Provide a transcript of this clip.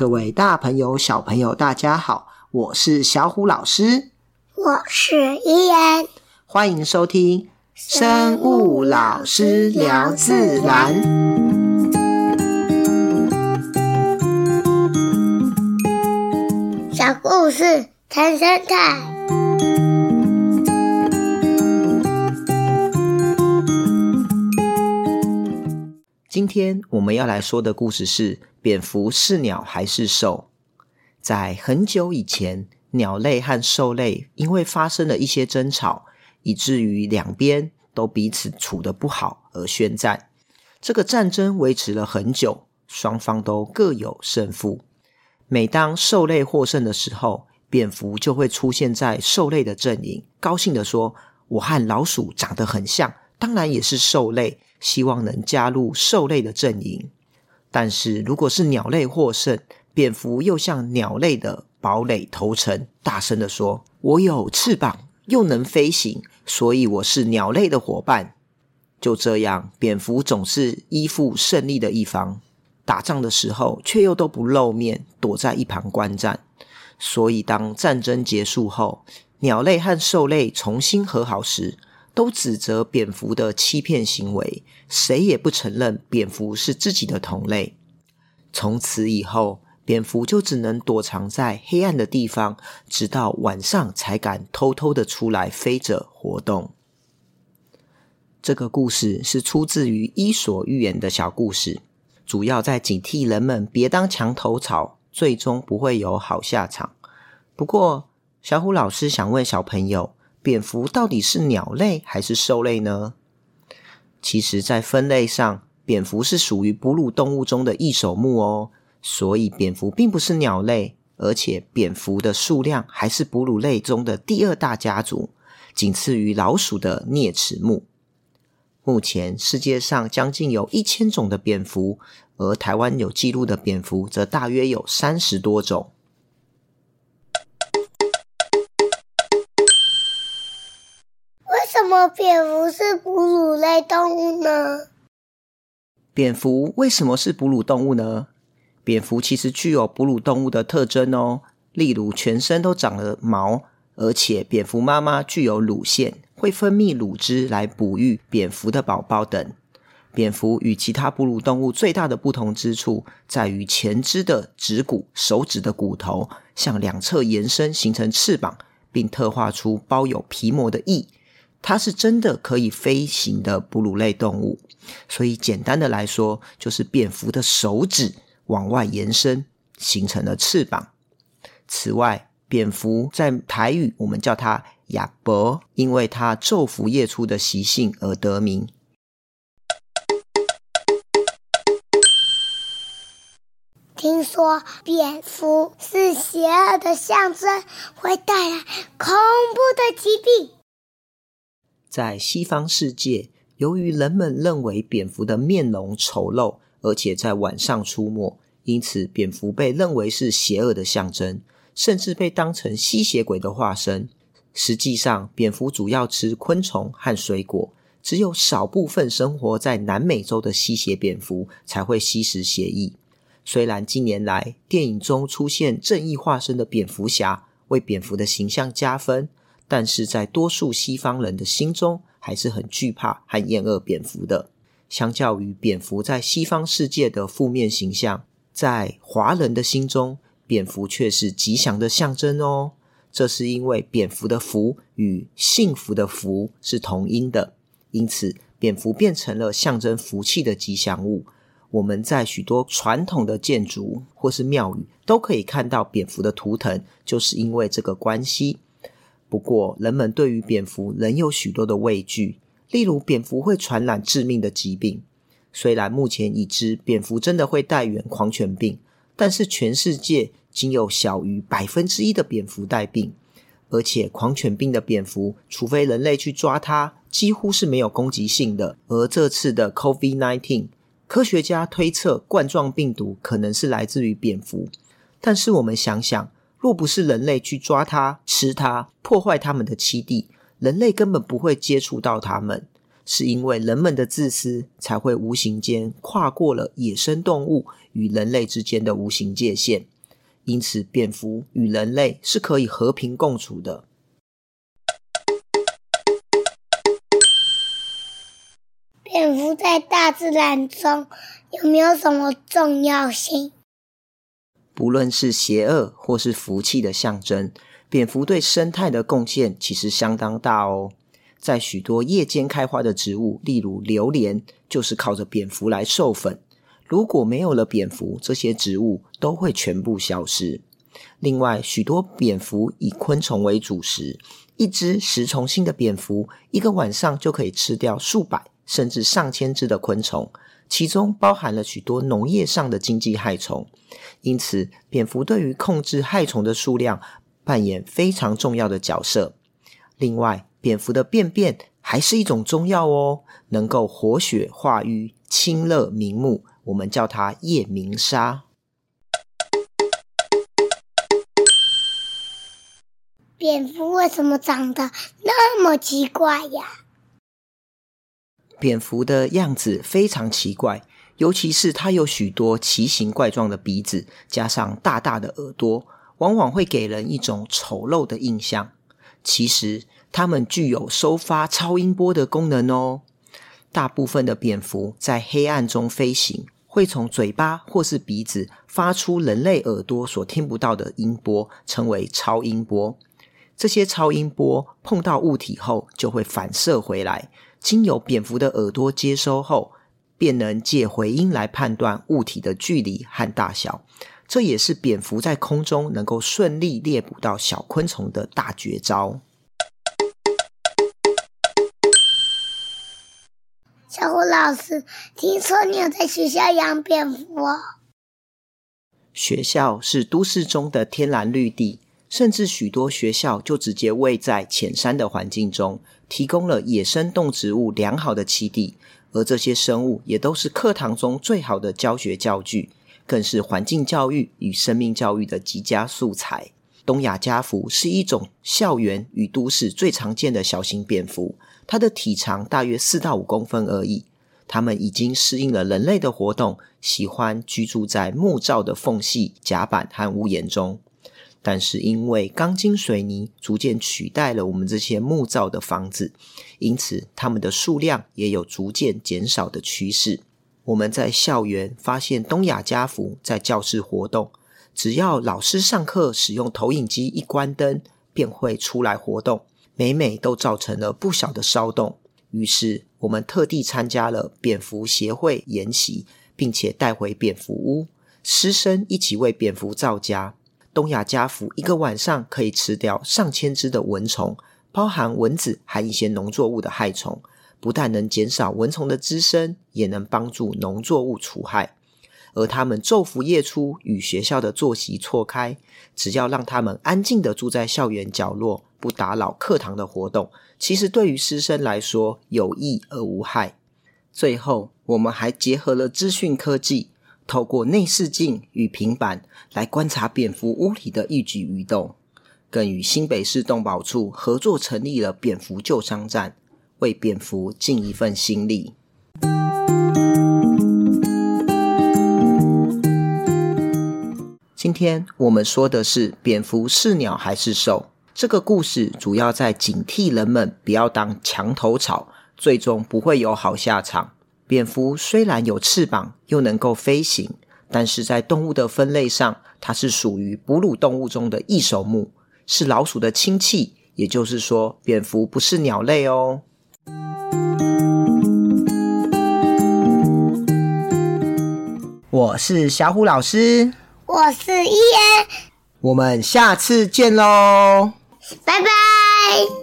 各位大朋友、小朋友，大家好，我是小虎老师，我是伊言，欢迎收听生物老师聊自然。小故事谈生态。今天我们要来说的故事是：蝙蝠是鸟还是兽？在很久以前，鸟类和兽类因为发生了一些争吵，以至于两边都彼此处得不好而宣战。这个战争维持了很久，双方都各有胜负。每当兽类获胜的时候，蝙蝠就会出现在兽类的阵营，高兴地说：“我和老鼠长得很像，当然也是兽类。”希望能加入兽类的阵营，但是如果是鸟类获胜，蝙蝠又向鸟类的堡垒投诚，大声的说：“我有翅膀，又能飞行，所以我是鸟类的伙伴。”就这样，蝙蝠总是依附胜利的一方，打仗的时候却又都不露面，躲在一旁观战。所以，当战争结束后，鸟类和兽类重新和好时，都指责蝙蝠的欺骗行为，谁也不承认蝙蝠是自己的同类。从此以后，蝙蝠就只能躲藏在黑暗的地方，直到晚上才敢偷偷的出来飞着活动。这个故事是出自于《伊索寓言》的小故事，主要在警惕人们别当墙头草，最终不会有好下场。不过，小虎老师想问小朋友。蝙蝠到底是鸟类还是兽类呢？其实，在分类上，蝙蝠是属于哺乳动物中的异手目哦。所以，蝙蝠并不是鸟类，而且蝙蝠的数量还是哺乳类中的第二大家族，仅次于老鼠的啮齿目。目前，世界上将近有一千种的蝙蝠，而台湾有记录的蝙蝠则大约有三十多种。什么蝙蝠是哺乳类动物呢？蝙蝠为什么是哺乳动物呢？蝙蝠其实具有哺乳动物的特征哦，例如全身都长了毛，而且蝙蝠妈妈具有乳腺，会分泌乳汁来哺育蝙蝠的宝宝等。蝙蝠与其他哺乳动物最大的不同之处，在于前肢的指骨、手指的骨头向两侧延伸，形成翅膀，并特化出包有皮膜的翼。它是真的可以飞行的哺乳类动物，所以简单的来说，就是蝙蝠的手指往外延伸，形成了翅膀。此外，蝙蝠在台语我们叫它“亚伯”，因为它昼伏夜出的习性而得名。听说蝙蝠是邪恶的象征，会带来恐怖的疾病。在西方世界，由于人们认为蝙蝠的面容丑陋，而且在晚上出没，因此蝙蝠被认为是邪恶的象征，甚至被当成吸血鬼的化身。实际上，蝙蝠主要吃昆虫和水果，只有少部分生活在南美洲的吸血蝙蝠才会吸食血液。虽然近年来电影中出现正义化身的蝙蝠侠，为蝙蝠的形象加分。但是在多数西方人的心中，还是很惧怕和厌恶蝙蝠的。相较于蝙蝠在西方世界的负面形象，在华人的心中，蝙蝠却是吉祥的象征哦。这是因为蝙蝠的“蝠”与幸福的“福”是同音的，因此蝙蝠变成了象征福气的吉祥物。我们在许多传统的建筑或是庙宇都可以看到蝙蝠的图腾，就是因为这个关系。不过，人们对于蝙蝠仍有许多的畏惧，例如蝙蝠会传染致命的疾病。虽然目前已知蝙蝠真的会带原狂犬病，但是全世界仅有小于百分之一的蝙蝠带病，而且狂犬病的蝙蝠，除非人类去抓它，几乎是没有攻击性的。而这次的 COVID-19，科学家推测冠状病毒可能是来自于蝙蝠，但是我们想想。若不是人类去抓它、吃它、破坏它们的栖地，人类根本不会接触到它们。是因为人们的自私，才会无形间跨过了野生动物与人类之间的无形界限。因此，蝙蝠与人类是可以和平共处的。蝙蝠在大自然中有没有什么重要性？不论是邪恶或是福气的象征，蝙蝠对生态的贡献其实相当大哦。在许多夜间开花的植物，例如榴莲，就是靠着蝙蝠来授粉。如果没有了蝙蝠，这些植物都会全部消失。另外，许多蝙蝠以昆虫为主食，一只食虫性的蝙蝠，一个晚上就可以吃掉数百甚至上千只的昆虫，其中包含了许多农业上的经济害虫。因此，蝙蝠对于控制害虫的数量扮演非常重要的角色。另外，蝙蝠的便便还是一种中药哦，能够活血化瘀、清热明目，我们叫它夜明砂。蝙蝠为什么长得那么奇怪呀？蝙蝠的样子非常奇怪，尤其是它有许多奇形怪状的鼻子，加上大大的耳朵，往往会给人一种丑陋的印象。其实，它们具有收发超音波的功能哦。大部分的蝙蝠在黑暗中飞行，会从嘴巴或是鼻子发出人类耳朵所听不到的音波，称为超音波。这些超音波碰到物体后，就会反射回来，经由蝙蝠的耳朵接收后，便能借回音来判断物体的距离和大小。这也是蝙蝠在空中能够顺利猎捕到小昆虫的大绝招。小虎老师，听说你有在学校养蝙蝠哦？学校是都市中的天然绿地，甚至许多学校就直接位在浅山的环境中，提供了野生动植物良好的栖地，而这些生物也都是课堂中最好的教学教具，更是环境教育与生命教育的极佳素材。东亚家蝠是一种校园与都市最常见的小型蝙蝠。它的体长大约四到五公分而已。它们已经适应了人类的活动，喜欢居住在木造的缝隙、甲板和屋檐中。但是因为钢筋水泥逐渐取代了我们这些木造的房子，因此它们的数量也有逐渐减少的趋势。我们在校园发现东亚家蝠在教室活动，只要老师上课使用投影机一关灯，便会出来活动。每每都造成了不小的骚动，于是我们特地参加了蝙蝠协会研习，并且带回蝙蝠屋，师生一起为蝙蝠造家。东亚家蝠一个晚上可以吃掉上千只的蚊虫，包含蚊子和一些农作物的害虫，不但能减少蚊虫的滋生，也能帮助农作物除害。而他们昼伏夜出，与学校的作息错开。只要让他们安静地住在校园角落，不打扰课堂的活动，其实对于师生来说有益而无害。最后，我们还结合了资讯科技，透过内视镜与平板来观察蝙蝠屋里的一举一动，更与新北市动保处合作成立了蝙蝠救伤站，为蝙蝠尽一份心力。今天我们说的是蝙蝠是鸟还是兽？这个故事主要在警惕人们不要当墙头草，最终不会有好下场。蝙蝠虽然有翅膀，又能够飞行，但是在动物的分类上，它是属于哺乳动物中的异手目，是老鼠的亲戚。也就是说，蝙蝠不是鸟类哦。我是小虎老师。我是伊恩，我们下次见喽，拜拜。